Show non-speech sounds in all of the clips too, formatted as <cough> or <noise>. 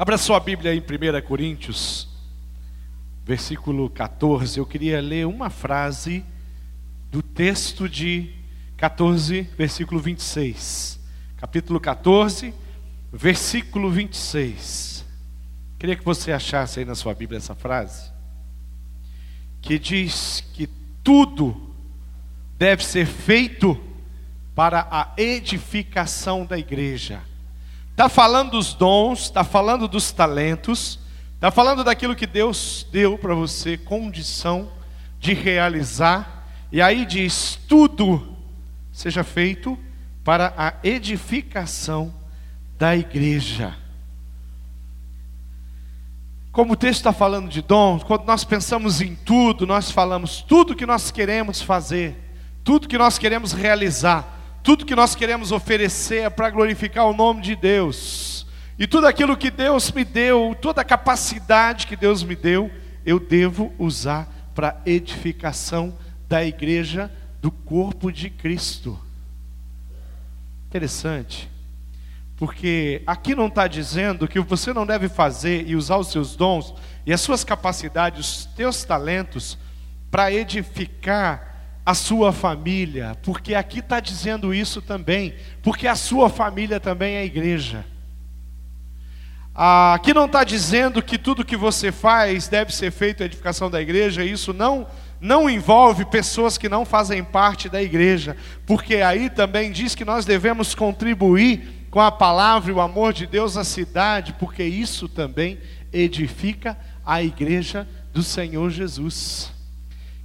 Abra sua Bíblia em 1 Coríntios, versículo 14. Eu queria ler uma frase do texto de 14, versículo 26. Capítulo 14, versículo 26. Queria que você achasse aí na sua Bíblia essa frase. Que diz que tudo deve ser feito para a edificação da igreja. Está falando dos dons, está falando dos talentos, está falando daquilo que Deus deu para você condição de realizar. E aí diz: tudo seja feito para a edificação da igreja. Como o texto está falando de dons, quando nós pensamos em tudo, nós falamos tudo que nós queremos fazer, tudo que nós queremos realizar tudo que nós queremos oferecer é para glorificar o nome de Deus. E tudo aquilo que Deus me deu, toda a capacidade que Deus me deu, eu devo usar para edificação da igreja do corpo de Cristo. Interessante, porque aqui não está dizendo que você não deve fazer e usar os seus dons e as suas capacidades, os teus talentos, para edificar a sua família, porque aqui está dizendo isso também, porque a sua família também é a igreja. Aqui não está dizendo que tudo que você faz deve ser feito a edificação da igreja, isso não, não envolve pessoas que não fazem parte da igreja, porque aí também diz que nós devemos contribuir com a palavra e o amor de Deus à cidade, porque isso também edifica a igreja do Senhor Jesus.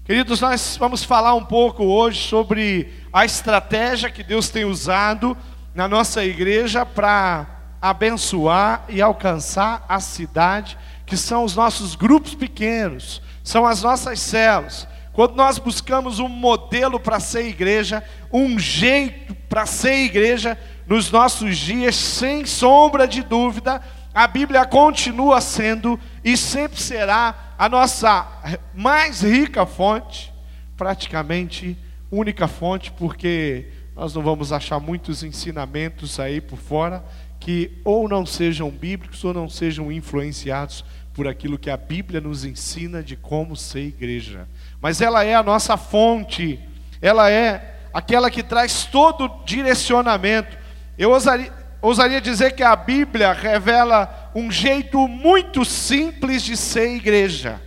Queridos, nós vamos falar um pouco hoje sobre a estratégia que Deus tem usado na nossa igreja para abençoar e alcançar a cidade, que são os nossos grupos pequenos, são as nossas células. Quando nós buscamos um modelo para ser igreja, um jeito para ser igreja nos nossos dias, sem sombra de dúvida, a Bíblia continua sendo e sempre será a nossa mais rica fonte, praticamente única fonte, porque nós não vamos achar muitos ensinamentos aí por fora que ou não sejam bíblicos ou não sejam influenciados por aquilo que a Bíblia nos ensina de como ser igreja. Mas ela é a nossa fonte, ela é aquela que traz todo direcionamento. Eu ousaria, ousaria dizer que a Bíblia revela um jeito muito simples de ser igreja.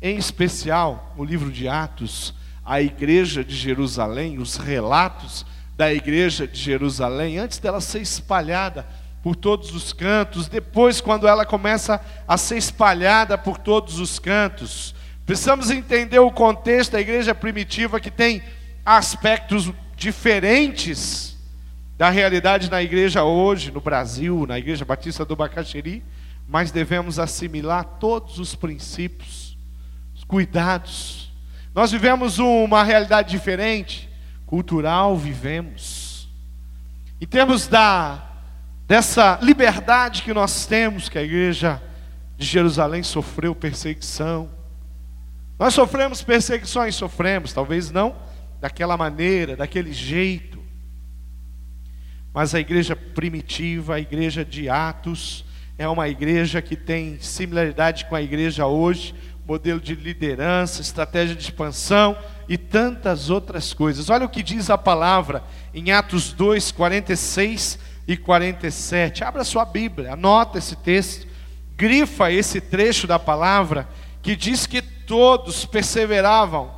Em especial, no livro de Atos, a igreja de Jerusalém, os relatos da igreja de Jerusalém, antes dela ser espalhada por todos os cantos, depois, quando ela começa a ser espalhada por todos os cantos, precisamos entender o contexto da igreja primitiva que tem aspectos diferentes da realidade na igreja hoje, no Brasil, na igreja batista do Bacaxeri, mas devemos assimilar todos os princípios, os cuidados. Nós vivemos uma realidade diferente, cultural vivemos. Em termos da dessa liberdade que nós temos, que a igreja de Jerusalém sofreu perseguição. Nós sofremos perseguições, sofremos, talvez não daquela maneira, daquele jeito mas a igreja primitiva, a igreja de Atos, é uma igreja que tem similaridade com a igreja hoje, modelo de liderança, estratégia de expansão e tantas outras coisas. Olha o que diz a palavra em Atos 2, 46 e 47. Abra sua Bíblia, anota esse texto, grifa esse trecho da palavra que diz que todos perseveravam,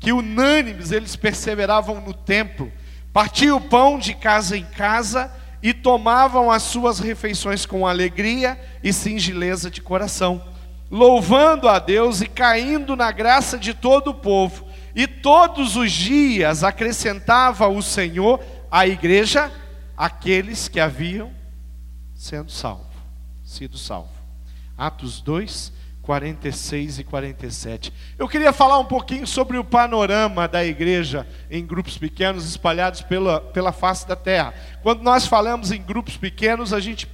que unânimes eles perseveravam no templo Partiam o pão de casa em casa e tomavam as suas refeições com alegria e singeleza de coração, louvando a Deus e caindo na graça de todo o povo. E todos os dias acrescentava o Senhor à igreja aqueles que haviam sendo salvo, sido salvo. Atos 2, 46 e 47. Eu queria falar um pouquinho sobre o panorama da igreja em grupos pequenos espalhados pela, pela face da terra. Quando nós falamos em grupos pequenos, a gente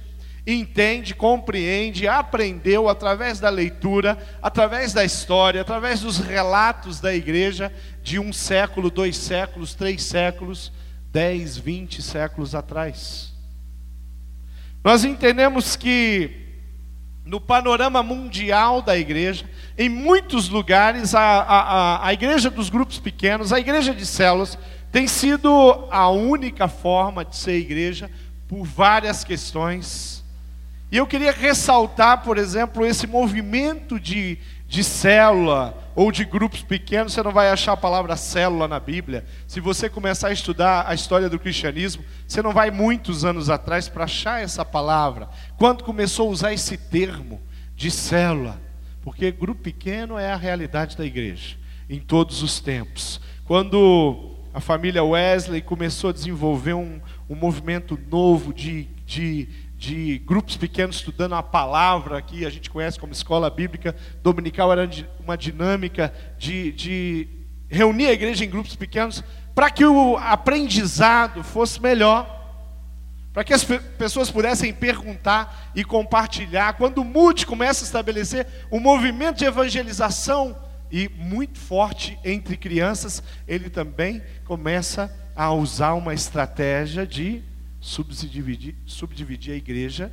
entende, compreende, aprendeu através da leitura, através da história, através dos relatos da igreja de um século, dois séculos, três séculos, dez, vinte séculos atrás. Nós entendemos que no panorama mundial da igreja, em muitos lugares, a, a, a igreja dos grupos pequenos, a igreja de células, tem sido a única forma de ser igreja por várias questões. E eu queria ressaltar, por exemplo, esse movimento de, de célula ou de grupos pequenos, você não vai achar a palavra célula na Bíblia. Se você começar a estudar a história do cristianismo, você não vai muitos anos atrás para achar essa palavra. Quando começou a usar esse termo de célula, porque grupo pequeno é a realidade da igreja em todos os tempos. Quando a família Wesley começou a desenvolver um, um movimento novo de, de de grupos pequenos estudando a palavra, que a gente conhece como escola bíblica dominical, era uma dinâmica de, de reunir a igreja em grupos pequenos para que o aprendizado fosse melhor, para que as pessoas pudessem perguntar e compartilhar. Quando o MUD começa a estabelecer um movimento de evangelização e muito forte entre crianças, ele também começa a usar uma estratégia de subdividir, subdividir a igreja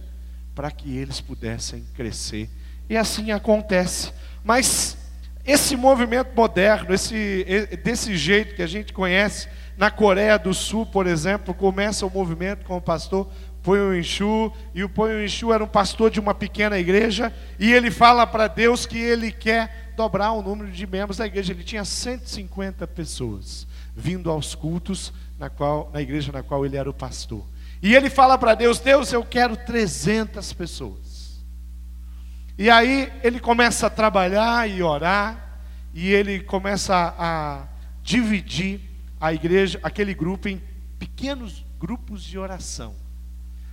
para que eles pudessem crescer. E assim acontece. Mas esse movimento moderno, esse, desse jeito que a gente conhece, na Coreia do Sul, por exemplo, começa o movimento com o pastor Ponyo Inchu, e o Ponyo Inchu era um pastor de uma pequena igreja, e ele fala para Deus que ele quer dobrar o número de membros da igreja. Ele tinha 150 pessoas vindo aos cultos na, qual, na igreja na qual ele era o pastor. E ele fala para Deus: Deus, eu quero 300 pessoas. E aí ele começa a trabalhar e orar, e ele começa a dividir a igreja, aquele grupo, em pequenos grupos de oração.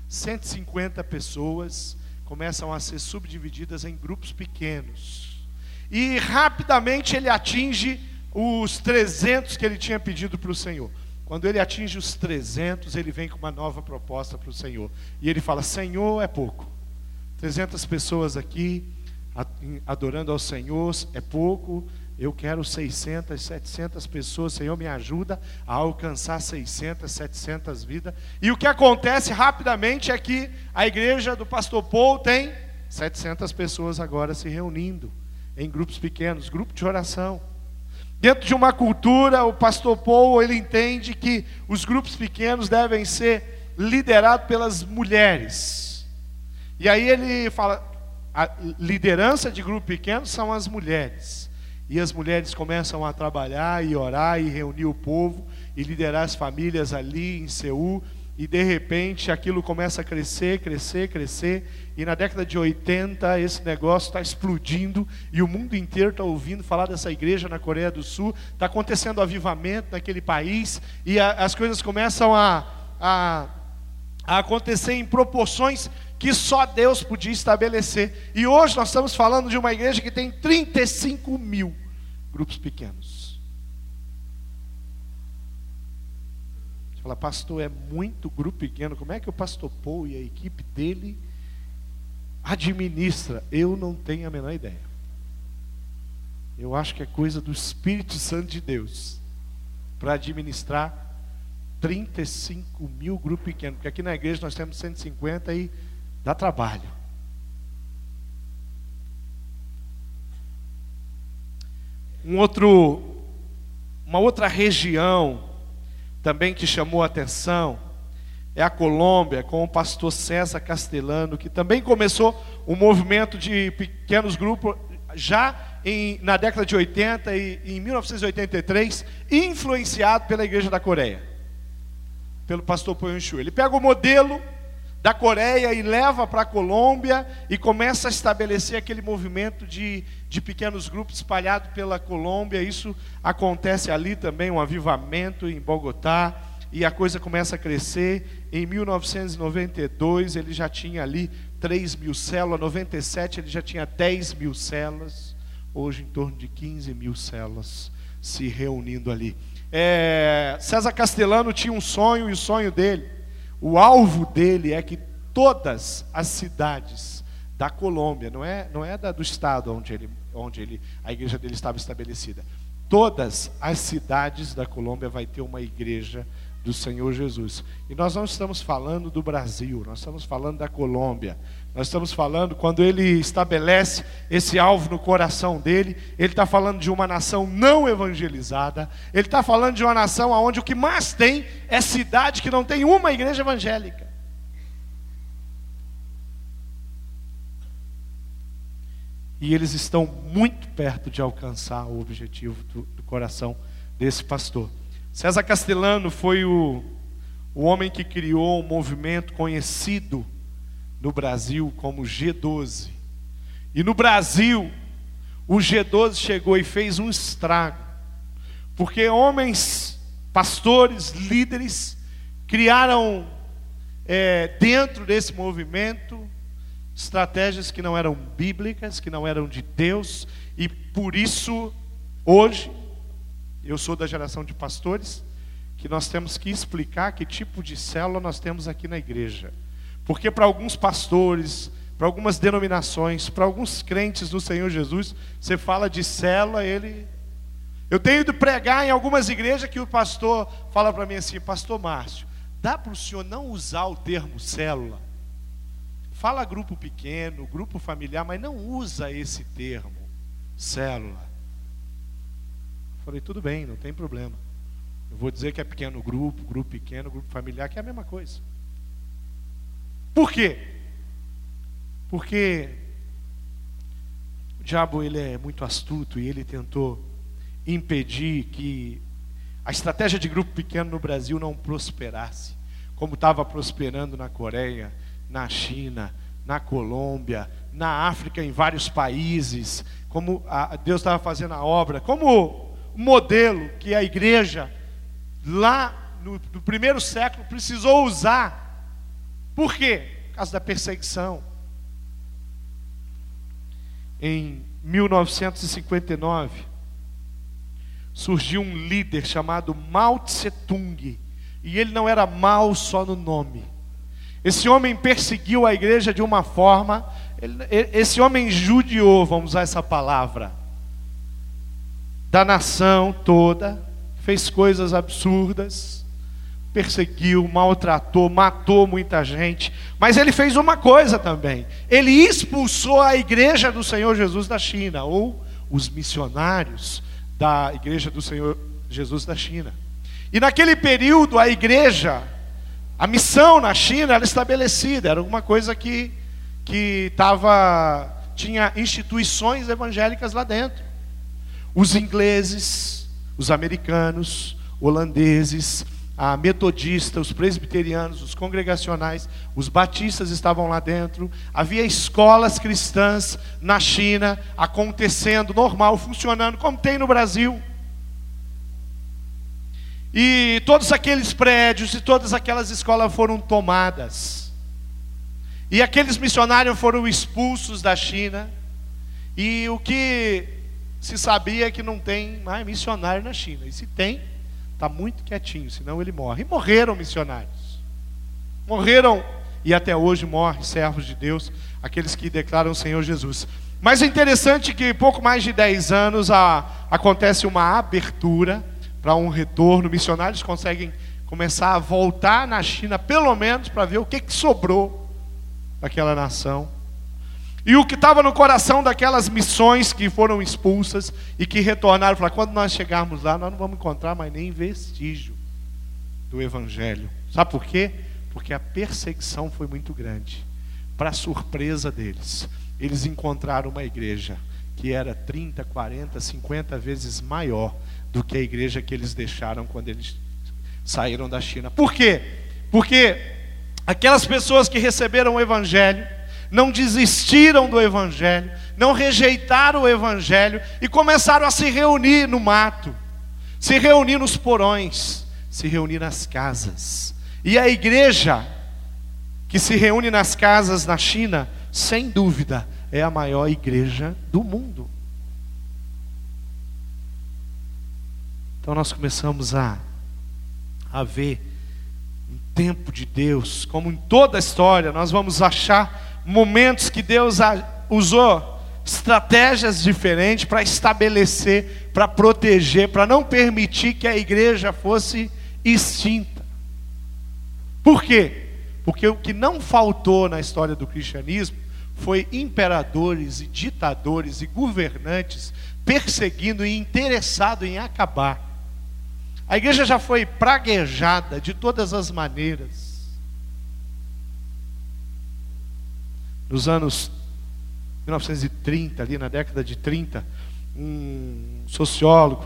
150 pessoas começam a ser subdivididas em grupos pequenos. E rapidamente ele atinge os 300 que ele tinha pedido para o Senhor. Quando ele atinge os 300, ele vem com uma nova proposta para o Senhor. E ele fala: Senhor, é pouco. 300 pessoas aqui adorando ao Senhor é pouco. Eu quero 600, 700 pessoas. Senhor, me ajuda a alcançar 600, 700 vidas. E o que acontece rapidamente é que a igreja do pastor Paul tem 700 pessoas agora se reunindo em grupos pequenos, grupo de oração. Dentro de uma cultura, o pastor Paul ele entende que os grupos pequenos devem ser liderados pelas mulheres. E aí ele fala, a liderança de grupo pequeno são as mulheres. E as mulheres começam a trabalhar e orar e reunir o povo e liderar as famílias ali em Seul e de repente aquilo começa a crescer, crescer, crescer, e na década de 80 esse negócio está explodindo, e o mundo inteiro está ouvindo falar dessa igreja na Coreia do Sul, está acontecendo avivamento naquele país, e a, as coisas começam a, a, a acontecer em proporções que só Deus podia estabelecer. E hoje nós estamos falando de uma igreja que tem 35 mil grupos pequenos. Fala, pastor, é muito grupo pequeno. Como é que o pastor Paul e a equipe dele administra? Eu não tenho a menor ideia. Eu acho que é coisa do Espírito Santo de Deus para administrar 35 mil grupos pequenos. Porque aqui na igreja nós temos 150 e dá trabalho. Um outro, uma outra região também que chamou a atenção é a Colômbia, com o pastor César Castelano, que também começou um movimento de pequenos grupos já em, na década de 80 e em 1983, influenciado pela Igreja da Coreia, pelo pastor Poyonchu. Ele pega o modelo da Coreia e leva para a Colômbia e começa a estabelecer aquele movimento de, de pequenos grupos espalhados pela Colômbia. Isso acontece ali também, um avivamento em Bogotá, e a coisa começa a crescer. Em 1992 ele já tinha ali 3 mil células, 97 ele já tinha 10 mil células, hoje em torno de 15 mil células se reunindo ali. É, César Castelano tinha um sonho, e o sonho dele o alvo dele é que todas as cidades da Colômbia, não é, não é da, do estado onde, ele, onde ele, a igreja dele estava estabelecida, todas as cidades da Colômbia vai ter uma igreja do Senhor Jesus. E nós não estamos falando do Brasil, nós estamos falando da Colômbia. Nós estamos falando, quando ele estabelece esse alvo no coração dele, ele está falando de uma nação não evangelizada, ele está falando de uma nação onde o que mais tem é cidade que não tem uma igreja evangélica. E eles estão muito perto de alcançar o objetivo do, do coração desse pastor. César Castellano foi o, o homem que criou um movimento conhecido no Brasil como G12. E no Brasil, o G12 chegou e fez um estrago, porque homens, pastores, líderes, criaram é, dentro desse movimento estratégias que não eram bíblicas, que não eram de Deus, e por isso, hoje, eu sou da geração de pastores, que nós temos que explicar que tipo de célula nós temos aqui na igreja. Porque para alguns pastores, para algumas denominações, para alguns crentes do Senhor Jesus, você fala de célula, ele. Eu tenho ido pregar em algumas igrejas que o pastor fala para mim assim, pastor Márcio, dá para o senhor não usar o termo célula? Fala grupo pequeno, grupo familiar, mas não usa esse termo, célula. Falei, tudo bem, não tem problema. Eu vou dizer que é pequeno grupo, grupo pequeno, grupo familiar, que é a mesma coisa. Por quê? Porque o diabo ele é muito astuto e ele tentou impedir que a estratégia de grupo pequeno no Brasil não prosperasse, como estava prosperando na Coreia, na China, na Colômbia, na África, em vários países, como Deus estava fazendo a obra, como modelo que a igreja, lá no, no primeiro século, precisou usar. Por quê? Por causa da perseguição. Em 1959, surgiu um líder chamado Mao Tse Tung, e ele não era mau só no nome. Esse homem perseguiu a igreja de uma forma, ele, esse homem judiou, vamos usar essa palavra da nação toda, fez coisas absurdas, perseguiu, maltratou, matou muita gente, mas ele fez uma coisa também: ele expulsou a igreja do Senhor Jesus da China, ou os missionários da igreja do Senhor Jesus da China. E naquele período, a igreja, a missão na China era estabelecida, era uma coisa que, que tava, tinha instituições evangélicas lá dentro. Os ingleses, os americanos, holandeses, a metodista, os presbiterianos, os congregacionais, os batistas estavam lá dentro. Havia escolas cristãs na China acontecendo, normal, funcionando, como tem no Brasil. E todos aqueles prédios e todas aquelas escolas foram tomadas. E aqueles missionários foram expulsos da China. E o que se sabia que não tem mais missionário na China. E se tem, está muito quietinho, senão ele morre. E morreram missionários. Morreram, e até hoje morrem servos de Deus, aqueles que declaram o Senhor Jesus. Mas é interessante que pouco mais de 10 anos a, acontece uma abertura para um retorno. Missionários conseguem começar a voltar na China, pelo menos para ver o que, que sobrou daquela nação. E o que estava no coração daquelas missões que foram expulsas e que retornaram, falaram, quando nós chegarmos lá, nós não vamos encontrar mais nem vestígio do Evangelho. Sabe por quê? Porque a perseguição foi muito grande. Para surpresa deles, eles encontraram uma igreja que era 30, 40, 50 vezes maior do que a igreja que eles deixaram quando eles saíram da China. Por quê? Porque aquelas pessoas que receberam o Evangelho, não desistiram do Evangelho, não rejeitaram o Evangelho e começaram a se reunir no mato, se reunir nos porões, se reunir nas casas. E a igreja que se reúne nas casas na China, sem dúvida, é a maior igreja do mundo. Então nós começamos a, a ver um tempo de Deus, como em toda a história, nós vamos achar momentos que Deus usou estratégias diferentes para estabelecer, para proteger, para não permitir que a igreja fosse extinta. Por quê? Porque o que não faltou na história do cristianismo foi imperadores e ditadores e governantes perseguindo e interessado em acabar. A igreja já foi praguejada de todas as maneiras. Nos anos 1930, ali na década de 30, um sociólogo,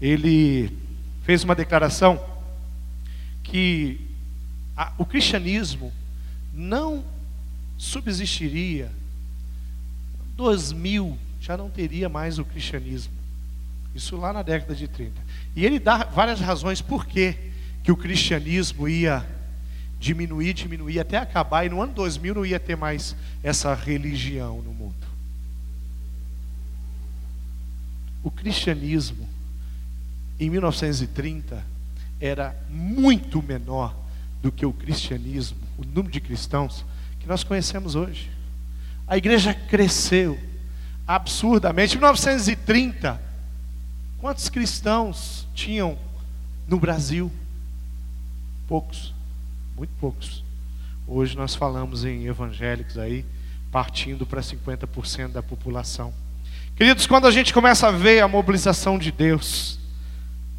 ele fez uma declaração que a, o cristianismo não subsistiria. 2000 já não teria mais o cristianismo. Isso lá na década de 30. E ele dá várias razões por que, o cristianismo ia diminuir, diminuir até acabar, e no ano 2000 não ia ter mais essa religião no mundo. O cristianismo, em 1930, era muito menor do que o cristianismo, o número de cristãos que nós conhecemos hoje. A igreja cresceu absurdamente. Em 1930, quantos cristãos tinham no Brasil? Poucos, muito poucos. Hoje nós falamos em evangélicos aí, partindo para 50% da população. Queridos, quando a gente começa a ver a mobilização de Deus,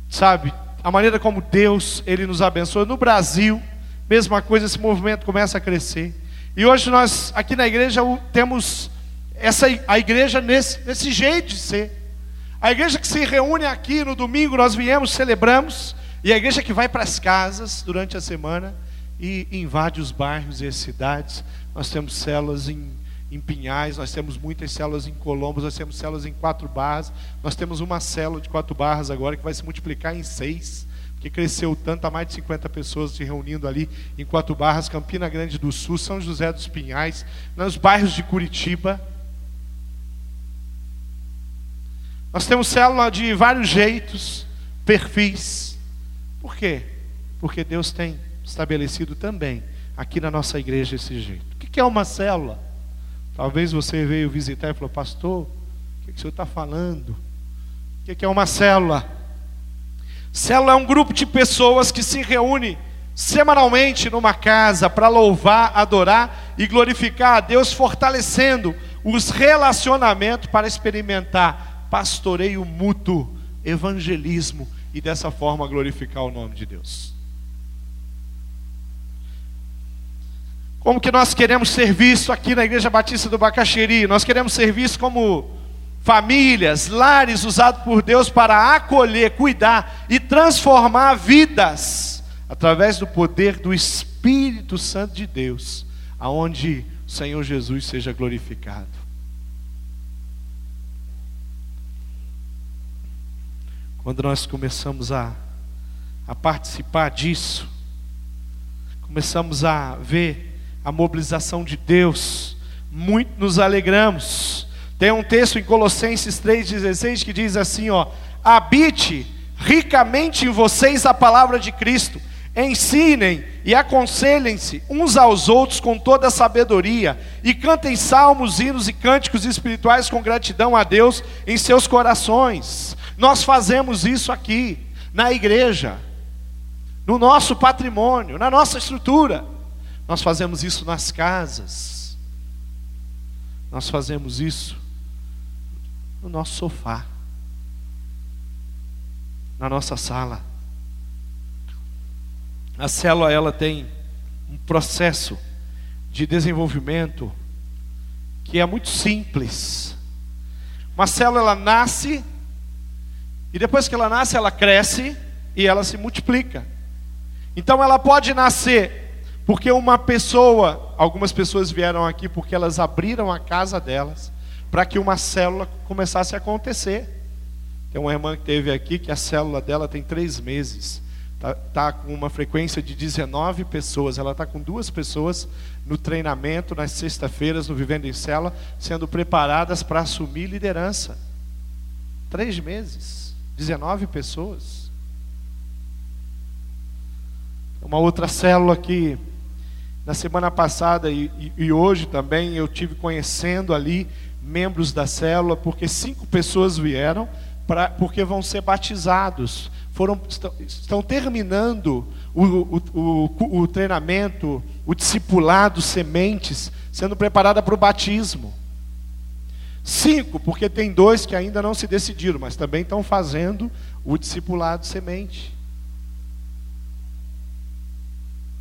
sabe, a maneira como Deus ele nos abençoa no Brasil, Mesma coisa, esse movimento começa a crescer. E hoje nós, aqui na igreja, temos essa, a igreja nesse, nesse jeito de ser. A igreja que se reúne aqui no domingo, nós viemos, celebramos, e a igreja que vai para as casas durante a semana e invade os bairros e as cidades. Nós temos células em, em Pinhais, nós temos muitas células em Colombos, nós temos células em quatro barras, nós temos uma célula de quatro barras agora que vai se multiplicar em seis que cresceu tanto, há mais de 50 pessoas se reunindo ali em Quatro Barras, Campina Grande do Sul, São José dos Pinhais, nos bairros de Curitiba. Nós temos célula de vários jeitos, perfis. Por quê? Porque Deus tem estabelecido também aqui na nossa igreja esse jeito. O que é uma célula? Talvez você veio visitar e falou, pastor, o que o senhor está falando? O que é uma célula? Célula é um grupo de pessoas que se reúne semanalmente numa casa para louvar, adorar e glorificar a Deus, fortalecendo os relacionamentos para experimentar pastoreio mútuo, evangelismo e dessa forma glorificar o nome de Deus. Como que nós queremos ser vistos aqui na Igreja Batista do Bacaxeri? Nós queremos ser vistos como famílias, lares usados por Deus para acolher, cuidar e transformar vidas através do poder do Espírito Santo de Deus, aonde o Senhor Jesus seja glorificado. Quando nós começamos a, a participar disso, começamos a ver a mobilização de Deus, muito nos alegramos tem um texto em Colossenses 3,16 que diz assim: ó, habite ricamente em vocês a palavra de Cristo, ensinem e aconselhem-se uns aos outros com toda a sabedoria, e cantem salmos, hinos e cânticos espirituais com gratidão a Deus em seus corações. Nós fazemos isso aqui, na igreja, no nosso patrimônio, na nossa estrutura. Nós fazemos isso nas casas. Nós fazemos isso no nosso sofá, na nossa sala. A célula ela tem um processo de desenvolvimento que é muito simples. Uma célula ela nasce e depois que ela nasce ela cresce e ela se multiplica. Então ela pode nascer porque uma pessoa, algumas pessoas vieram aqui porque elas abriram a casa delas para que uma célula começasse a acontecer. Tem uma irmã que teve aqui que a célula dela tem três meses. Está tá com uma frequência de 19 pessoas. Ela está com duas pessoas no treinamento, nas sexta-feiras, no Vivendo em Célula, sendo preparadas para assumir liderança. Três meses, 19 pessoas. Uma outra célula que na semana passada e, e, e hoje também eu tive conhecendo ali membros da célula, porque cinco pessoas vieram, pra, porque vão ser batizados, foram, estão, estão terminando o, o, o, o treinamento, o discipulado, sementes, sendo preparada para o batismo. Cinco, porque tem dois que ainda não se decidiram, mas também estão fazendo o discipulado semente.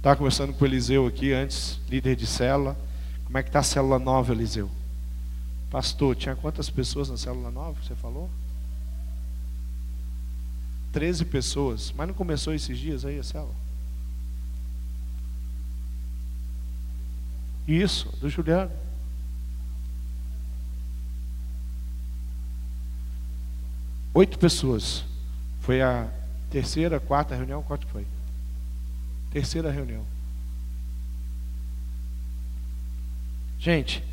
Estava conversando com o Eliseu aqui antes, líder de célula. Como é que está a célula nova, Eliseu? Pastor, tinha quantas pessoas na célula nova você falou? 13 pessoas. Mas não começou esses dias aí a célula? Isso, do Juliano. Oito pessoas. Foi a terceira, quarta reunião, quanto foi? Terceira reunião. Gente,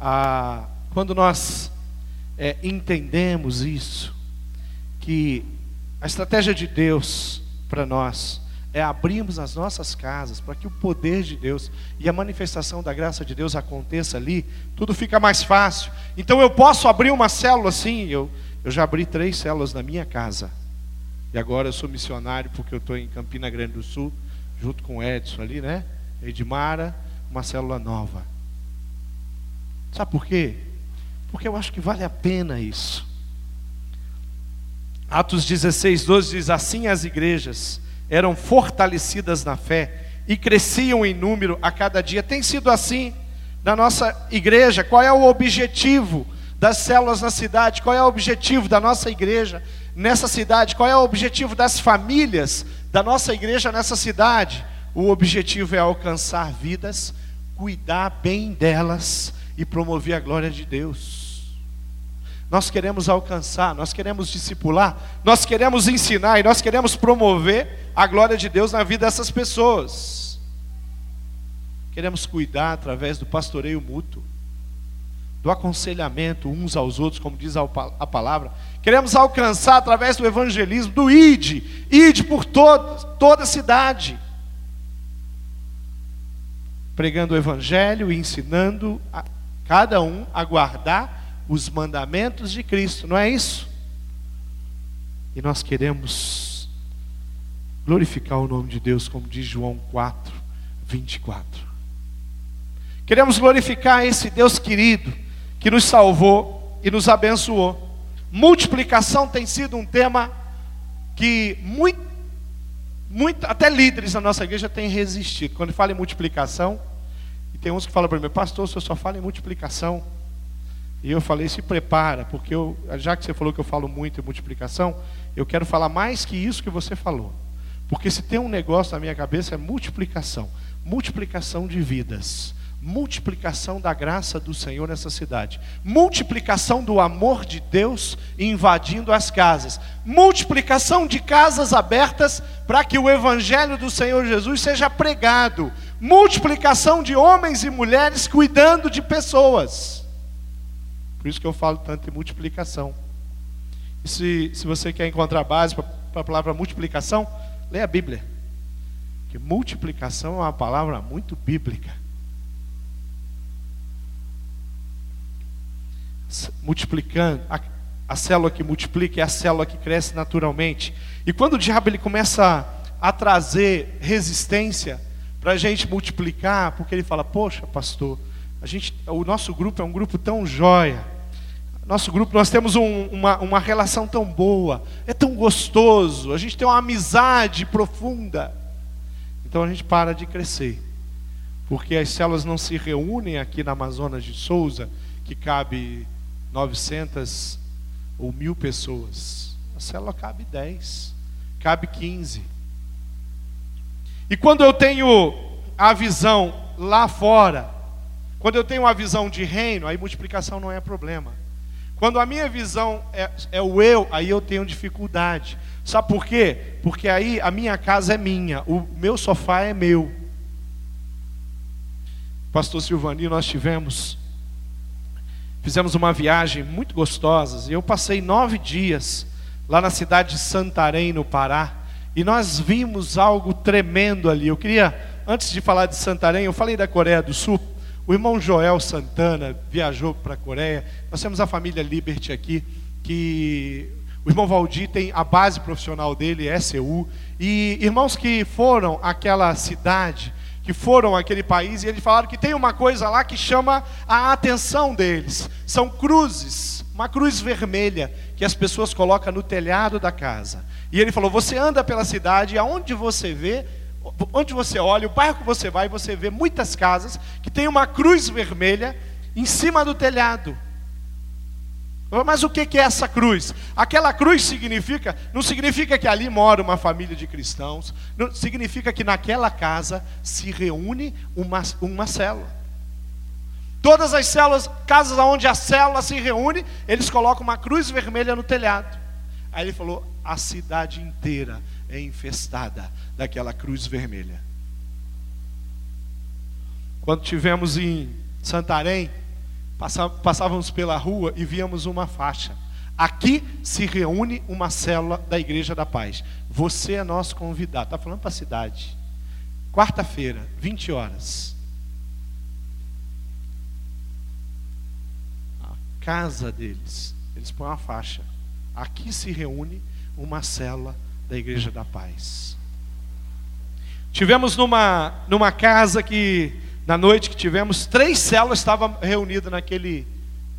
a, quando nós é, entendemos isso, que a estratégia de Deus para nós é abrirmos as nossas casas para que o poder de Deus e a manifestação da graça de Deus aconteça ali, tudo fica mais fácil. Então eu posso abrir uma célula assim, eu, eu já abri três células na minha casa. E agora eu sou missionário porque eu estou em Campina Grande do Sul, junto com o Edson ali, né? Edmara, uma célula nova. Sabe por quê? Porque eu acho que vale a pena isso. Atos 16, 12 diz: Assim as igrejas eram fortalecidas na fé e cresciam em número a cada dia. Tem sido assim na nossa igreja. Qual é o objetivo das células na cidade? Qual é o objetivo da nossa igreja nessa cidade? Qual é o objetivo das famílias da nossa igreja nessa cidade? O objetivo é alcançar vidas, cuidar bem delas e promover a glória de Deus. Nós queremos alcançar, nós queremos discipular, nós queremos ensinar e nós queremos promover a glória de Deus na vida dessas pessoas. Queremos cuidar através do pastoreio mútuo, do aconselhamento uns aos outros, como diz a palavra. Queremos alcançar através do evangelismo, do ide, ide por todo, toda a cidade. Pregando o evangelho e ensinando a cada um a guardar os mandamentos de Cristo, não é isso? E nós queremos glorificar o nome de Deus, como diz João 4, 24. Queremos glorificar esse Deus querido que nos salvou e nos abençoou. Multiplicação tem sido um tema que muito, muito, até líderes na nossa igreja têm resistido. Quando fala em multiplicação, e tem uns que falam para mim, pastor, senhor só fala em multiplicação. E eu falei, se prepara, porque eu, já que você falou que eu falo muito em multiplicação, eu quero falar mais que isso que você falou. Porque se tem um negócio na minha cabeça é multiplicação. Multiplicação de vidas. Multiplicação da graça do Senhor nessa cidade. Multiplicação do amor de Deus invadindo as casas. Multiplicação de casas abertas para que o Evangelho do Senhor Jesus seja pregado. Multiplicação de homens e mulheres cuidando de pessoas. Por isso que eu falo tanto em multiplicação. E se, se você quer encontrar base para a palavra multiplicação, leia a Bíblia. Que multiplicação é uma palavra muito bíblica. Multiplicando, a, a célula que multiplica é a célula que cresce naturalmente. E quando o diabo ele começa a, a trazer resistência para a gente multiplicar, porque ele fala, poxa, pastor, a gente, o nosso grupo é um grupo tão jóia nosso grupo, nós temos um, uma, uma relação tão boa, é tão gostoso, a gente tem uma amizade profunda. Então a gente para de crescer, porque as células não se reúnem aqui na Amazonas de Souza, que cabe 900 ou mil pessoas. A célula cabe 10, cabe 15. E quando eu tenho a visão lá fora, quando eu tenho uma visão de reino, aí multiplicação não é problema. Quando a minha visão é, é, o eu, aí eu tenho dificuldade. Sabe por quê? Porque aí a minha casa é minha, o meu sofá é meu. Pastor Silvani, nós tivemos, fizemos uma viagem muito gostosa, e eu passei nove dias lá na cidade de Santarém, no Pará, e nós vimos algo tremendo ali. Eu queria, antes de falar de Santarém, eu falei da Coreia do Sul. O irmão Joel Santana viajou para a Coreia. Nós temos a família Liberty aqui, que O irmão Valdir tem a base profissional dele, é SEU. E irmãos que foram àquela cidade, que foram àquele país, e eles falaram que tem uma coisa lá que chama a atenção deles. São cruzes, uma cruz vermelha que as pessoas colocam no telhado da casa. E ele falou: você anda pela cidade, aonde você vê, onde você olha, o bairro que você vai, você vê muitas casas que tem uma cruz vermelha em cima do telhado. Mas o que é essa cruz? Aquela cruz significa, não significa que ali mora uma família de cristãos, não, significa que naquela casa se reúne uma, uma célula. Todas as células, casas onde a célula se reúne, eles colocam uma cruz vermelha no telhado. Aí ele falou: a cidade inteira é infestada daquela cruz vermelha. Quando tivemos em Santarém, Passávamos pela rua e víamos uma faixa. Aqui se reúne uma célula da Igreja da Paz. Você é nosso convidado. Está falando para a cidade. Quarta-feira, 20 horas. A casa deles. Eles põem uma faixa. Aqui se reúne uma célula da Igreja da Paz. Tivemos numa, numa casa que na noite que tivemos, três células estavam reunidas naquele,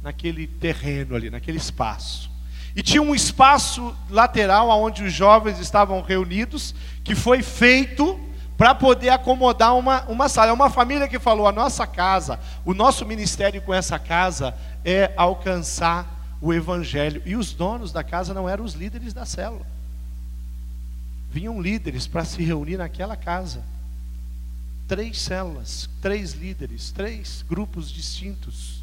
naquele terreno ali, naquele espaço. E tinha um espaço lateral onde os jovens estavam reunidos, que foi feito para poder acomodar uma, uma sala. É uma família que falou: a nossa casa, o nosso ministério com essa casa é alcançar o evangelho. E os donos da casa não eram os líderes da célula. Vinham líderes para se reunir naquela casa três células, três líderes, três grupos distintos.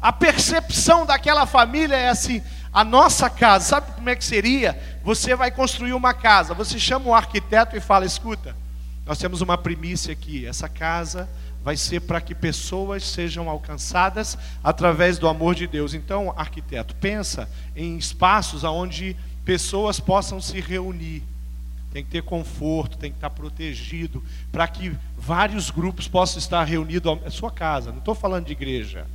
A percepção daquela família é assim: a nossa casa, sabe como é que seria? Você vai construir uma casa, você chama o arquiteto e fala: escuta, nós temos uma primícia aqui, essa casa vai ser para que pessoas sejam alcançadas através do amor de Deus. Então, arquiteto, pensa em espaços onde pessoas possam se reunir tem que ter conforto, tem que estar protegido, para que vários grupos possam estar reunidos na sua casa. Não estou falando de igreja,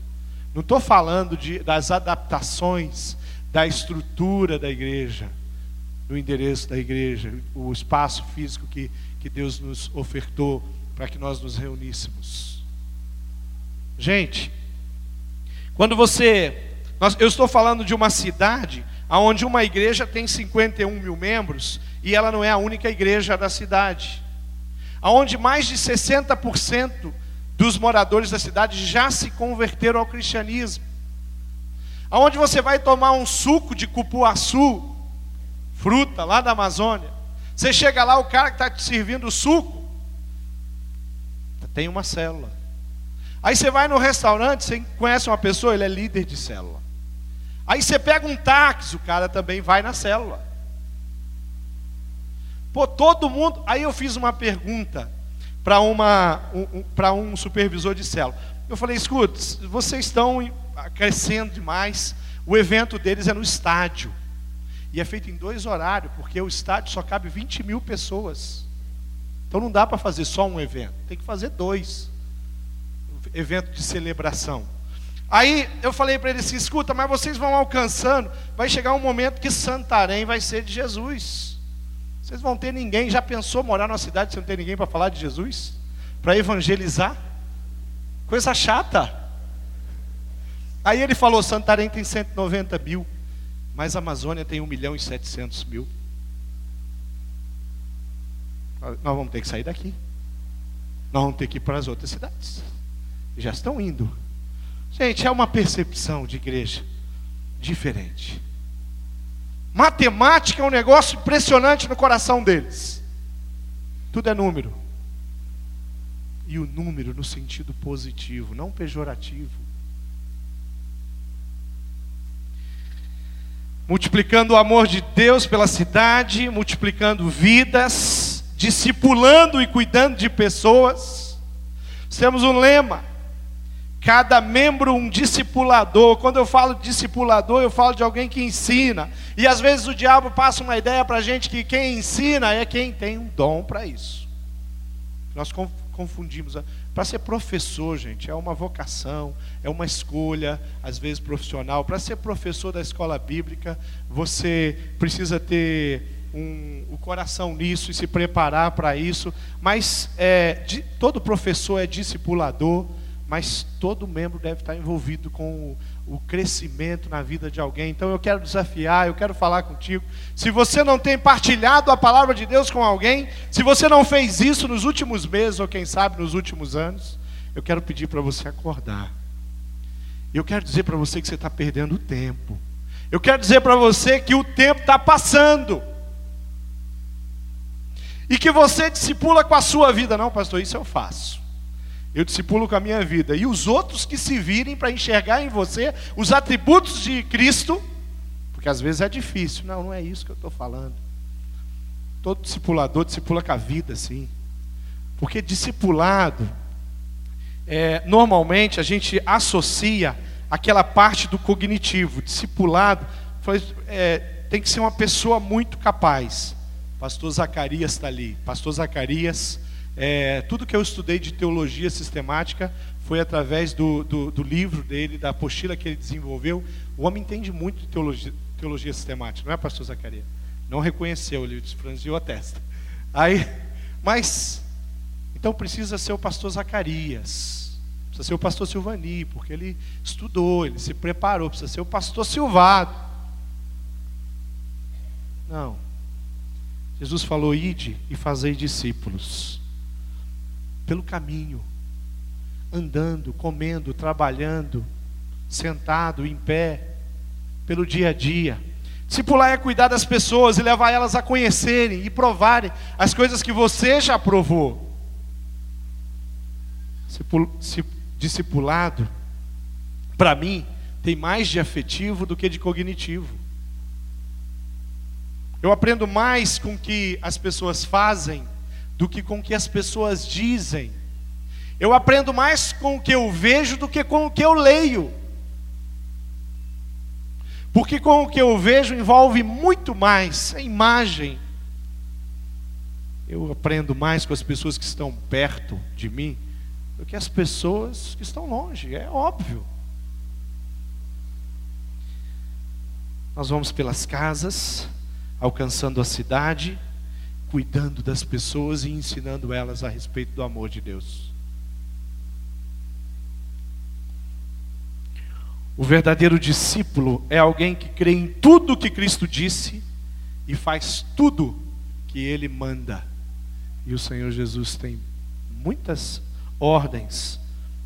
não estou falando de, das adaptações da estrutura da igreja, do endereço da igreja, o espaço físico que, que Deus nos ofertou para que nós nos reuníssemos. Gente, quando você. Nós, eu estou falando de uma cidade onde uma igreja tem 51 mil membros e ela não é a única igreja da cidade. Onde mais de 60% dos moradores da cidade já se converteram ao cristianismo. Aonde você vai tomar um suco de cupuaçu, fruta lá da Amazônia. Você chega lá, o cara que está te servindo o suco tem uma célula. Aí você vai no restaurante, você conhece uma pessoa, ele é líder de célula. Aí você pega um táxi, o cara também vai na célula. Pô, todo mundo. Aí eu fiz uma pergunta para uma um, para um supervisor de célula. Eu falei, escuta, vocês estão crescendo demais. O evento deles é no estádio. E é feito em dois horários, porque o estádio só cabe 20 mil pessoas. Então não dá para fazer só um evento, tem que fazer dois. Evento de celebração. Aí eu falei para ele assim: escuta, mas vocês vão alcançando, vai chegar um momento que Santarém vai ser de Jesus. Vocês vão ter ninguém, já pensou morar numa cidade sem ter ninguém para falar de Jesus? Para evangelizar? Coisa chata. Aí ele falou: Santarém tem 190 mil, mas a Amazônia tem 1 milhão e 700 mil. Nós vamos ter que sair daqui. Nós vamos ter que ir para as outras cidades. Já estão indo. Gente, é uma percepção de igreja diferente. Matemática é um negócio impressionante no coração deles. Tudo é número. E o número no sentido positivo, não pejorativo. Multiplicando o amor de Deus pela cidade, multiplicando vidas, discipulando e cuidando de pessoas. Temos um lema: cada membro um discipulador. Quando eu falo discipulador, eu falo de alguém que ensina. E às vezes o diabo passa uma ideia para a gente que quem ensina é quem tem um dom para isso. Nós confundimos. Para ser professor, gente, é uma vocação, é uma escolha, às vezes profissional. Para ser professor da escola bíblica, você precisa ter um, o coração nisso e se preparar para isso. Mas é, de, todo professor é discipulador, mas todo membro deve estar envolvido com o crescimento na vida de alguém. Então eu quero desafiar, eu quero falar contigo. Se você não tem partilhado a palavra de Deus com alguém, se você não fez isso nos últimos meses ou quem sabe nos últimos anos, eu quero pedir para você acordar. Eu quero dizer para você que você está perdendo tempo. Eu quero dizer para você que o tempo está passando. E que você discipula com a sua vida. Não, pastor, isso eu faço. Eu discipulo com a minha vida. E os outros que se virem para enxergar em você os atributos de Cristo, porque às vezes é difícil. Não, não é isso que eu estou falando. Todo discipulador discipula com a vida, sim. Porque discipulado, é, normalmente a gente associa aquela parte do cognitivo. Discipulado é, tem que ser uma pessoa muito capaz. Pastor Zacarias está ali. Pastor Zacarias é, tudo que eu estudei de teologia sistemática foi através do, do, do, livro dele, da apostila que ele desenvolveu. O homem entende muito de teologia, teologia sistemática, não é, pastor Zacarias? Não reconheceu, ele franziu a testa. Aí, mas, então precisa ser o pastor Zacarias, precisa ser o pastor Silvani, porque ele estudou, ele se preparou, precisa ser o pastor Silvado. Não. Jesus falou: ide e fazei discípulos pelo caminho, andando, comendo, trabalhando, sentado, em pé, pelo dia a dia. Discipular é cuidar das pessoas e levar elas a conhecerem e provarem as coisas que você já provou. Discipulado, para mim, tem mais de afetivo do que de cognitivo. Eu aprendo mais com o que as pessoas fazem do que com o que as pessoas dizem. Eu aprendo mais com o que eu vejo do que com o que eu leio. Porque com o que eu vejo envolve muito mais a imagem. Eu aprendo mais com as pessoas que estão perto de mim do que as pessoas que estão longe, é óbvio. Nós vamos pelas casas, alcançando a cidade, cuidando das pessoas e ensinando elas a respeito do amor de Deus. O verdadeiro discípulo é alguém que crê em tudo que Cristo disse e faz tudo que ele manda. E o Senhor Jesus tem muitas ordens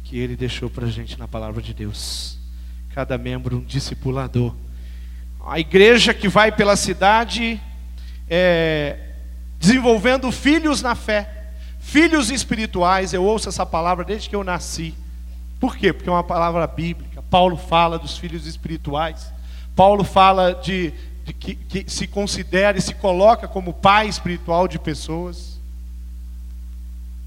que ele deixou para a gente na palavra de Deus. Cada membro um discipulador. A igreja que vai pela cidade é, desenvolvendo filhos na fé, filhos espirituais. Eu ouço essa palavra desde que eu nasci. Por quê? Porque é uma palavra bíblica. Paulo fala dos filhos espirituais. Paulo fala de, de que, que se considera e se coloca como pai espiritual de pessoas.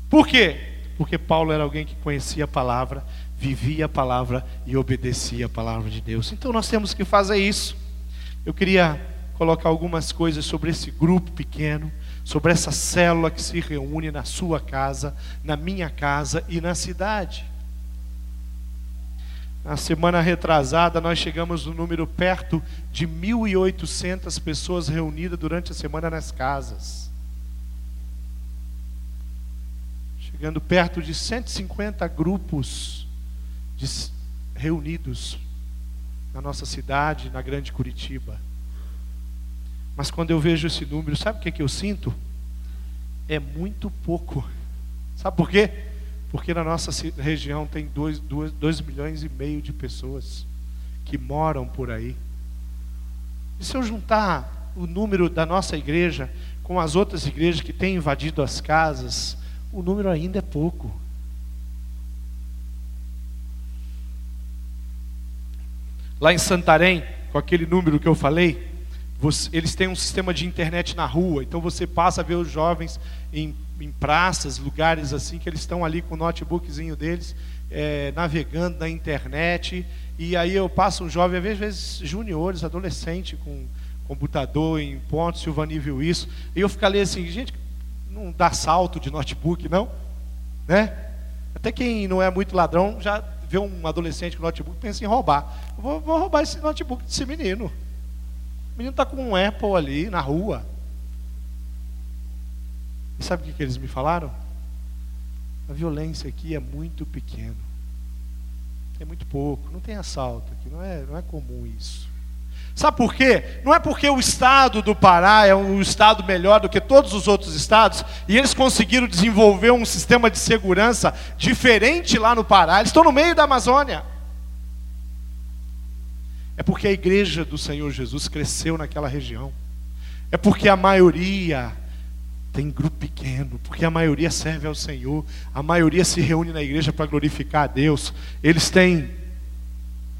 Por quê? Porque Paulo era alguém que conhecia a palavra, vivia a palavra e obedecia a palavra de Deus. Então nós temos que fazer isso. Eu queria colocar algumas coisas sobre esse grupo pequeno sobre essa célula que se reúne na sua casa, na minha casa e na cidade. Na semana retrasada, nós chegamos no número perto de 1.800 pessoas reunidas durante a semana nas casas. Chegando perto de 150 grupos de, reunidos na nossa cidade, na Grande Curitiba. Mas quando eu vejo esse número, sabe o que, é que eu sinto? É muito pouco. Sabe por quê? Porque na nossa região tem 2 milhões e meio de pessoas que moram por aí. E se eu juntar o número da nossa igreja com as outras igrejas que têm invadido as casas, o número ainda é pouco. Lá em Santarém, com aquele número que eu falei, você, eles têm um sistema de internet na rua, então você passa a ver os jovens em, em praças, lugares assim, que eles estão ali com o notebookzinho deles, é, navegando na internet. E aí eu passo um jovem, às vezes juniores, adolescente, com computador em ponto, Silvani viu isso. E eu fico ali assim, gente, não dá salto de notebook, não? né? Até quem não é muito ladrão já vê um adolescente com notebook pensa em roubar. Vou, vou roubar esse notebook desse menino. O menino está com um Apple ali na rua. E sabe o que, que eles me falaram? A violência aqui é muito pequena. É muito pouco. Não tem assalto aqui. Não é, não é comum isso. Sabe por quê? Não é porque o estado do Pará é um estado melhor do que todos os outros estados e eles conseguiram desenvolver um sistema de segurança diferente lá no Pará. Eles estão no meio da Amazônia. É porque a igreja do Senhor Jesus cresceu naquela região. É porque a maioria tem grupo pequeno, porque a maioria serve ao Senhor, a maioria se reúne na igreja para glorificar a Deus. Eles têm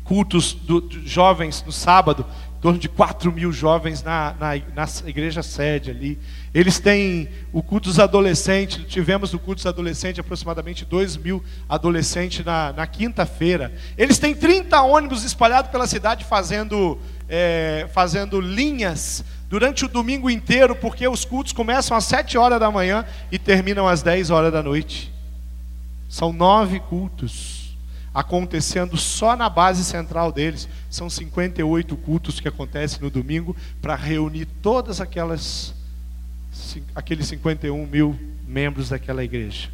cultos do, jovens no sábado, torno de 4 mil jovens na, na, na, igreja sede ali. Eles têm o culto dos adolescentes, tivemos no culto dos adolescentes aproximadamente 2 mil adolescentes na, na quinta-feira. Eles têm 30 ônibus espalhados pela cidade fazendo, é, fazendo linhas durante o domingo inteiro, porque os cultos começam às 7 horas da manhã e terminam às 10 horas da noite. São nove cultos acontecendo só na base central deles. São 58 cultos que acontecem no domingo para reunir todas aquelas aqueles 51 mil membros daquela igreja.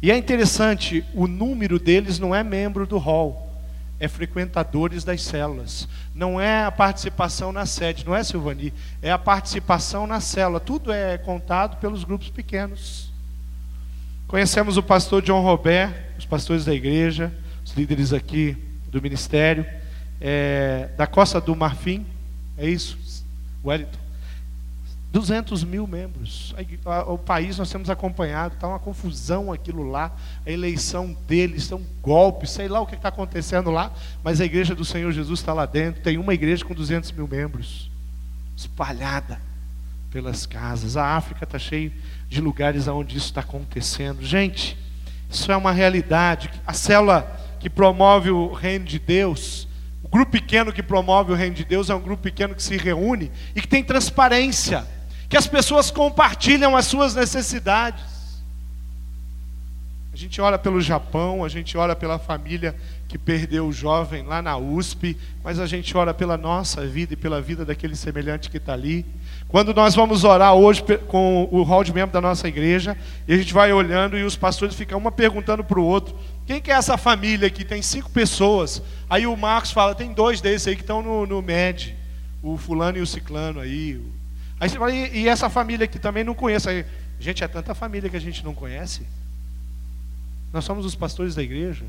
E é interessante, o número deles não é membro do hall, é frequentadores das células. Não é a participação na sede, não é Silvani, é a participação na célula. Tudo é contado pelos grupos pequenos. Conhecemos o pastor John Robert, os pastores da igreja, os líderes aqui do ministério, é, da Costa do Marfim, é isso, Wellington. 200 mil membros. O país nós temos acompanhado, está uma confusão aquilo lá, a eleição deles, são golpes, sei lá o que está acontecendo lá, mas a igreja do Senhor Jesus está lá dentro. Tem uma igreja com 200 mil membros, espalhada pelas casas. A África está cheia de lugares onde isso está acontecendo. Gente, isso é uma realidade. A célula que promove o reino de Deus, o grupo pequeno que promove o reino de Deus é um grupo pequeno que se reúne e que tem transparência, que as pessoas compartilham as suas necessidades. A gente ora pelo Japão, a gente ora pela família que perdeu o jovem lá na USP, mas a gente ora pela nossa vida e pela vida daquele semelhante que está ali. Quando nós vamos orar hoje com o hall de membro da nossa igreja, e a gente vai olhando e os pastores ficam uma perguntando para o outro: quem que é essa família que tem cinco pessoas? Aí o Marcos fala: tem dois desses aí que estão no, no MED, o fulano e o ciclano aí. Aí você fala: e, e essa família que também não conhece? Aí, gente, é tanta família que a gente não conhece. Nós somos os pastores da igreja.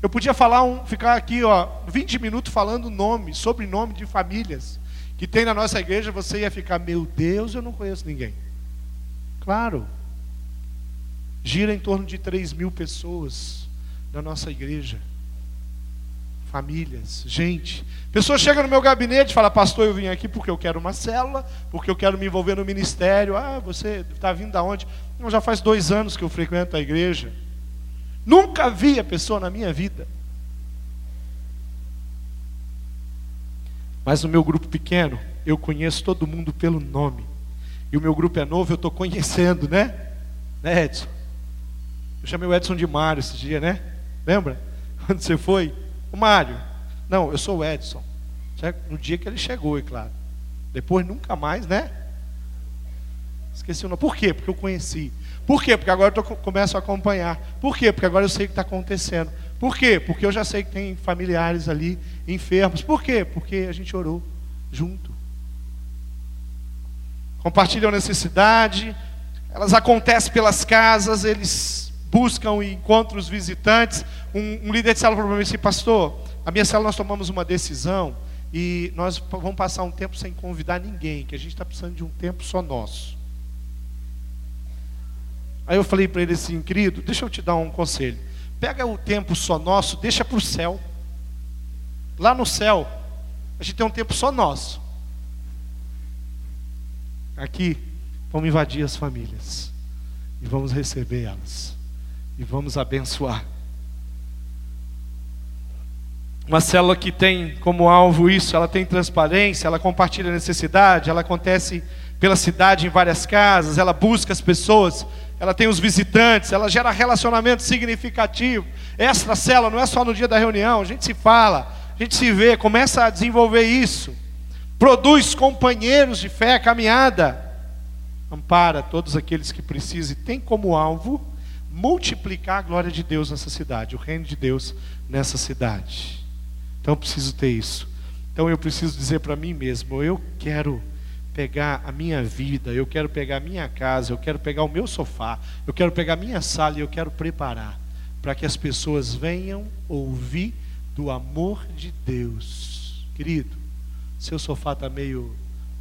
Eu podia falar um, ficar aqui, ó, 20 minutos falando nome, sobrenome de famílias que tem na nossa igreja, você ia ficar, meu Deus, eu não conheço ninguém. Claro. Gira em torno de 3 mil pessoas na nossa igreja. Famílias, gente. Pessoa chega no meu gabinete e fala, pastor, eu vim aqui porque eu quero uma célula, porque eu quero me envolver no ministério. Ah, você está vindo da onde? Não, já faz dois anos que eu frequento a igreja. Nunca vi a pessoa na minha vida. Mas no meu grupo pequeno, eu conheço todo mundo pelo nome. E o meu grupo é novo, eu estou conhecendo, né? Né, Edson? Eu chamei o Edson de Mário esse dia, né? Lembra? <laughs> Quando você foi? O Mário. Não, eu sou o Edson. No dia que ele chegou, é claro. Depois nunca mais, né? Esqueci o nome. Por quê? Porque eu conheci. Por quê? Porque agora eu tô, começo a acompanhar. Por quê? Porque agora eu sei o que está acontecendo. Por quê? Porque eu já sei que tem familiares ali enfermos. Por quê? Porque a gente orou junto. Compartilham necessidade, elas acontecem pelas casas, eles buscam e encontram os visitantes. Um, um líder de célula falou para mim assim, pastor, a minha célula nós tomamos uma decisão e nós vamos passar um tempo sem convidar ninguém, que a gente está precisando de um tempo só nosso. Aí eu falei para ele assim, querido, deixa eu te dar um conselho. Pega o tempo só nosso, deixa para o céu. Lá no céu, a gente tem um tempo só nosso. Aqui, vamos invadir as famílias. E vamos receber elas. E vamos abençoar. Uma célula que tem como alvo isso, ela tem transparência, ela compartilha necessidade, ela acontece pela cidade em várias casas, ela busca as pessoas, ela tem os visitantes, ela gera relacionamento significativo. Extra célula não é só no dia da reunião, a gente se fala, a gente se vê, começa a desenvolver isso. Produz companheiros de fé, caminhada. Ampara todos aqueles que precisam e tem como alvo multiplicar a glória de Deus nessa cidade, o reino de Deus nessa cidade. Então eu preciso ter isso. Então eu preciso dizer para mim mesmo: eu quero pegar a minha vida, eu quero pegar a minha casa, eu quero pegar o meu sofá, eu quero pegar a minha sala e eu quero preparar para que as pessoas venham ouvir do amor de Deus. Querido, seu sofá está meio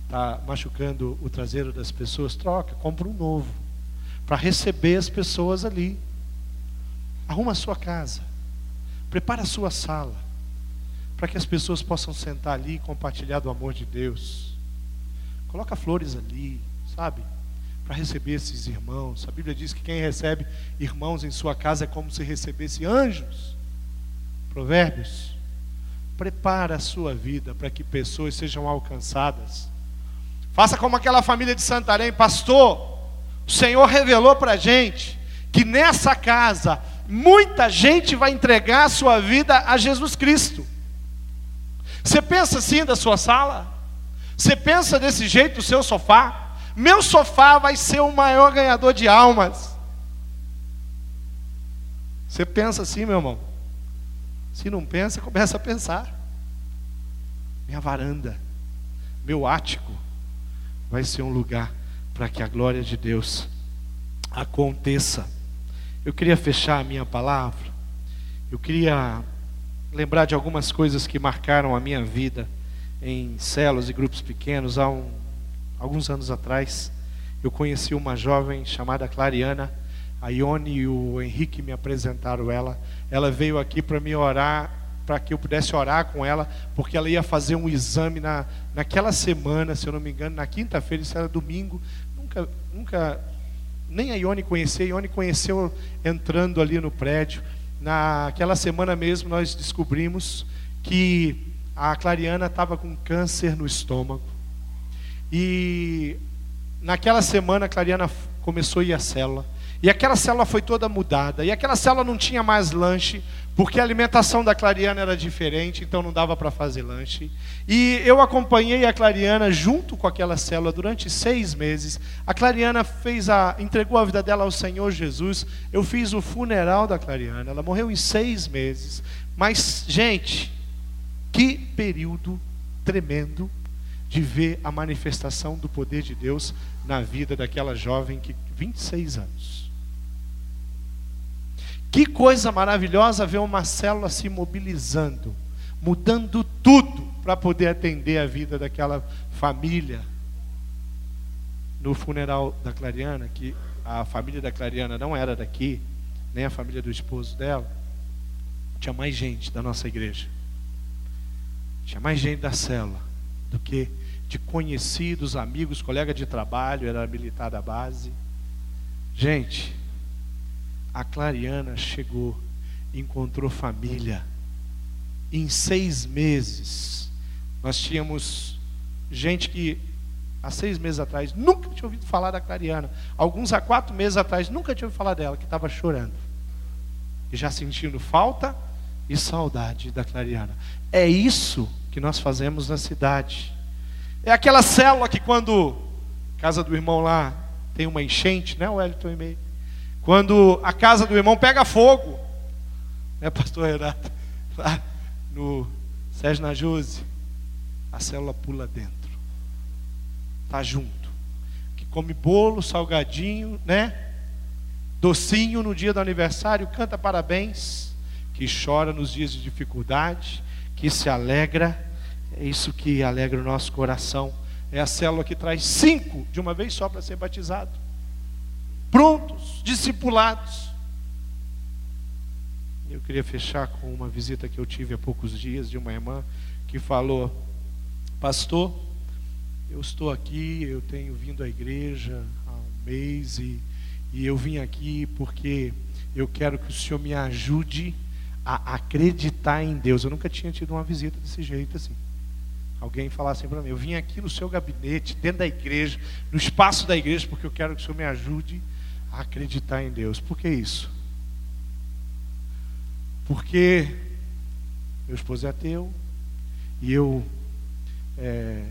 tá machucando o traseiro das pessoas, troca, compra um novo para receber as pessoas ali. Arruma a sua casa, prepara a sua sala, para que as pessoas possam sentar ali e compartilhar do amor de Deus. Coloca flores ali, sabe? Para receber esses irmãos. A Bíblia diz que quem recebe irmãos em sua casa é como se recebesse anjos. Provérbios. Prepara a sua vida para que pessoas sejam alcançadas. Faça como aquela família de Santarém, pastor. O Senhor revelou para a gente que nessa casa muita gente vai entregar a sua vida a Jesus Cristo. Você pensa assim da sua sala? Você pensa desse jeito o seu sofá? Meu sofá vai ser o maior ganhador de almas. Você pensa assim, meu irmão? Se não pensa, começa a pensar. Minha varanda, meu ático, vai ser um lugar para que a glória de Deus aconteça. Eu queria fechar a minha palavra. Eu queria lembrar de algumas coisas que marcaram a minha vida em células e grupos pequenos. Há um, alguns anos atrás, eu conheci uma jovem chamada Clariana. A Ione e o Henrique me apresentaram ela. Ela veio aqui para me orar, para que eu pudesse orar com ela, porque ela ia fazer um exame na, naquela semana, se eu não me engano, na quinta-feira, isso era domingo. Nunca, nunca, nem a Ione conhecia. A Ione conheceu entrando ali no prédio. Naquela semana mesmo, nós descobrimos que a Clariana estava com câncer no estômago. E naquela semana a Clariana começou a ir à célula. E aquela célula foi toda mudada. E aquela célula não tinha mais lanche, porque a alimentação da Clariana era diferente, então não dava para fazer lanche. E eu acompanhei a Clariana junto com aquela célula durante seis meses. A Clariana fez a, entregou a vida dela ao Senhor Jesus. Eu fiz o funeral da Clariana. Ela morreu em seis meses. Mas, gente, que período tremendo de ver a manifestação do poder de Deus na vida daquela jovem que 26 anos. Que coisa maravilhosa ver uma célula se mobilizando, mudando tudo para poder atender a vida daquela família. No funeral da Clariana, que a família da Clariana não era daqui, nem a família do esposo dela, tinha mais gente da nossa igreja. Tinha mais gente da célula do que de conhecidos, amigos, colega de trabalho, era militar da base. Gente, a Clariana chegou, encontrou família. Em seis meses, nós tínhamos gente que há seis meses atrás nunca tinha ouvido falar da Clariana. Alguns há quatro meses atrás nunca tinha ouvido falar dela, que estava chorando. E já sentindo falta e saudade da Clariana. É isso que nós fazemos na cidade. É aquela célula que quando casa do irmão lá tem uma enchente, né, Wellington e meio. Quando a casa do irmão pega fogo, né, pastor Renato, <laughs> lá no Sérgio Najuse, a célula pula dentro. Tá junto. Que come bolo, salgadinho, né? Docinho no dia do aniversário, canta parabéns, que chora nos dias de dificuldade, que se alegra. É isso que alegra o nosso coração. É a célula que traz cinco de uma vez só para ser batizado. Prontos, discipulados. Eu queria fechar com uma visita que eu tive há poucos dias de uma irmã que falou: Pastor, eu estou aqui, eu tenho vindo à igreja há um mês e, e eu vim aqui porque eu quero que o Senhor me ajude a acreditar em Deus. Eu nunca tinha tido uma visita desse jeito assim. Alguém falar assim para mim: Eu vim aqui no seu gabinete, dentro da igreja, no espaço da igreja, porque eu quero que o senhor me ajude a acreditar em Deus. Por que isso? Porque meu esposo é ateu e eu. É,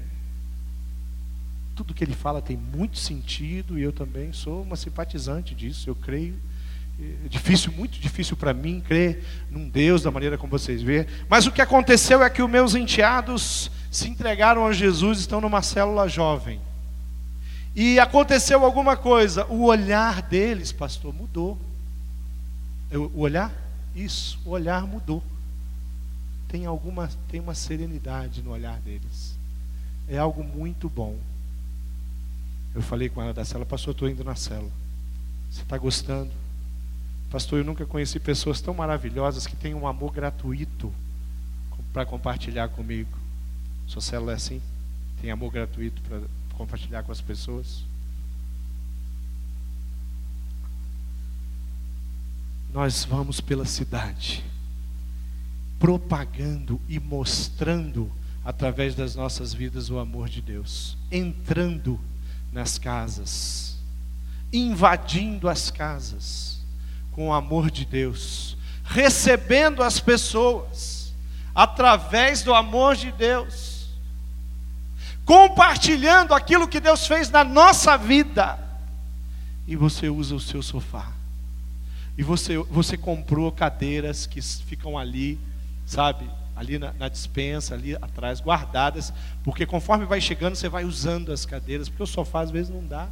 tudo que ele fala tem muito sentido e eu também sou uma simpatizante disso, eu creio. É difícil, muito difícil para mim crer num Deus da maneira como vocês vê. Mas o que aconteceu é que os meus enteados se entregaram a Jesus, estão numa célula jovem. E aconteceu alguma coisa, o olhar deles, pastor, mudou. O olhar? Isso, o olhar mudou. Tem alguma, tem uma serenidade no olhar deles. É algo muito bom. Eu falei com ela da cela, pastor, estou indo na cela. Você está gostando? Pastor, eu nunca conheci pessoas tão maravilhosas que têm um amor gratuito para compartilhar comigo. Sua célula é assim? Tem amor gratuito para compartilhar com as pessoas? Nós vamos pela cidade, propagando e mostrando através das nossas vidas o amor de Deus, entrando nas casas, invadindo as casas com o amor de Deus, recebendo as pessoas através do amor de Deus, compartilhando aquilo que Deus fez na nossa vida. E você usa o seu sofá. E você, você comprou cadeiras que ficam ali, sabe? ali na, na, dispensa, ali atrás, guardadas, porque conforme vai chegando, você vai usando as cadeiras, porque o sofá às vezes não dá.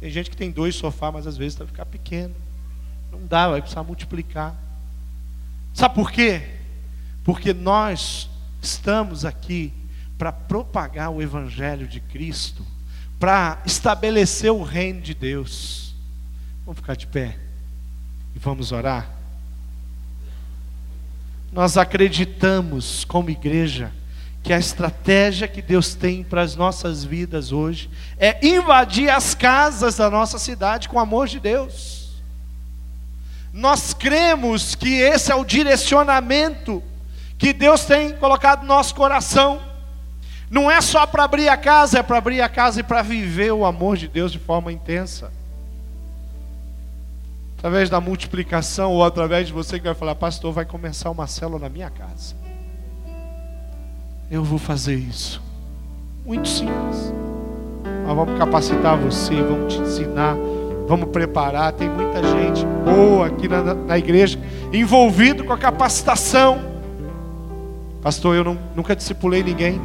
Tem gente que tem dois sofás, mas às vezes vai ficar pequeno. Não dá, vai precisar multiplicar. Sabe por quê? Porque nós estamos aqui para propagar o Evangelho de Cristo, para estabelecer o reino de Deus. Vamos ficar de pé e vamos orar. Nós acreditamos, como igreja, que a estratégia que Deus tem para as nossas vidas hoje é invadir as casas da nossa cidade com o amor de Deus. Nós cremos que esse é o direcionamento que Deus tem colocado no nosso coração. Não é só para abrir a casa, é para abrir a casa e para viver o amor de Deus de forma intensa através da multiplicação ou através de você que vai falar, pastor, vai começar uma célula na minha casa. Eu vou fazer isso. Muito simples. Nós vamos capacitar você, vamos te ensinar, vamos preparar. Tem muita gente boa aqui na, na igreja envolvido com a capacitação. Pastor, eu não, nunca discipulei ninguém.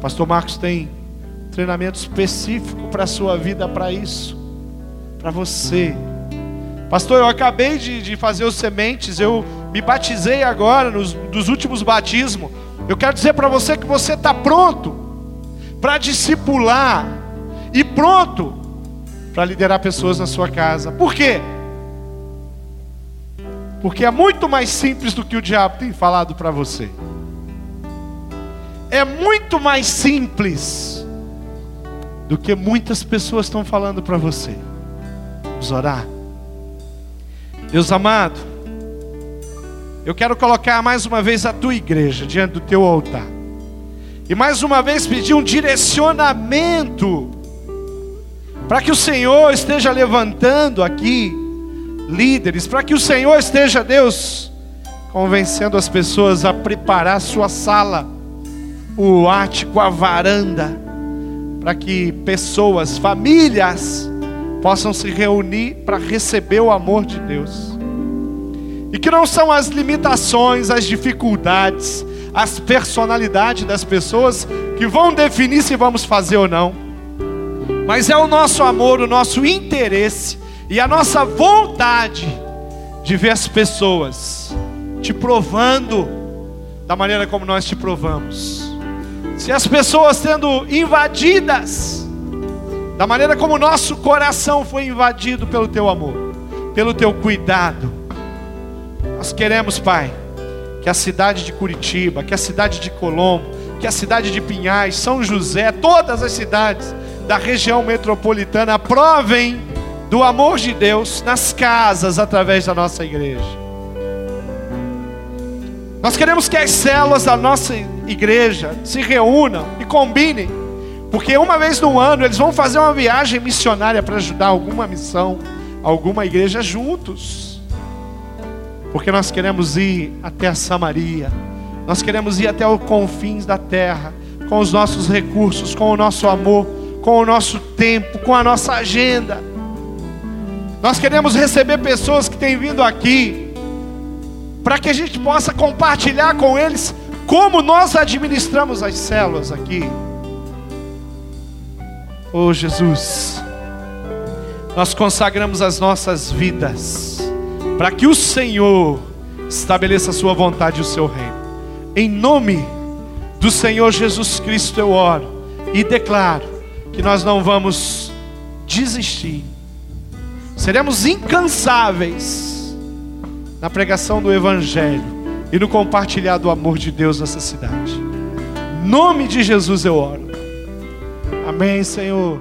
Pastor Marcos tem treinamento específico para a sua vida, para isso, para você Pastor, eu acabei de, de fazer os sementes, eu me batizei agora, nos, dos últimos batismos. Eu quero dizer para você que você está pronto para discipular e pronto para liderar pessoas na sua casa. Por quê? Porque é muito mais simples do que o diabo tem falado para você. É muito mais simples do que muitas pessoas estão falando para você. Vamos orar. Deus amado, eu quero colocar mais uma vez a tua igreja diante do teu altar. E mais uma vez pedir um direcionamento para que o Senhor esteja levantando aqui líderes, para que o Senhor esteja, Deus, convencendo as pessoas a preparar sua sala, o ático, a varanda, para que pessoas, famílias, possam se reunir para receber o amor de Deus. E que não são as limitações, as dificuldades, as personalidades das pessoas que vão definir se vamos fazer ou não. Mas é o nosso amor, o nosso interesse e a nossa vontade de ver as pessoas te provando da maneira como nós te provamos. Se as pessoas sendo invadidas da maneira como nosso coração foi invadido pelo teu amor, pelo teu cuidado. Nós queremos, Pai, que a cidade de Curitiba, que a cidade de Colombo, que a cidade de Pinhais, São José, todas as cidades da região metropolitana provem do amor de Deus nas casas através da nossa igreja. Nós queremos que as células da nossa igreja se reúnam e combinem, porque uma vez no ano eles vão fazer uma viagem missionária para ajudar alguma missão, alguma igreja juntos. Porque nós queremos ir até a Samaria, nós queremos ir até os confins da terra, com os nossos recursos, com o nosso amor, com o nosso tempo, com a nossa agenda. Nós queremos receber pessoas que têm vindo aqui para que a gente possa compartilhar com eles como nós administramos as células aqui. Oh Jesus, nós consagramos as nossas vidas para que o Senhor estabeleça a sua vontade e o seu reino. Em nome do Senhor Jesus Cristo eu oro e declaro que nós não vamos desistir. Seremos incansáveis na pregação do Evangelho e no compartilhar do amor de Deus nessa cidade. Em nome de Jesus eu oro. Amém, Senhor.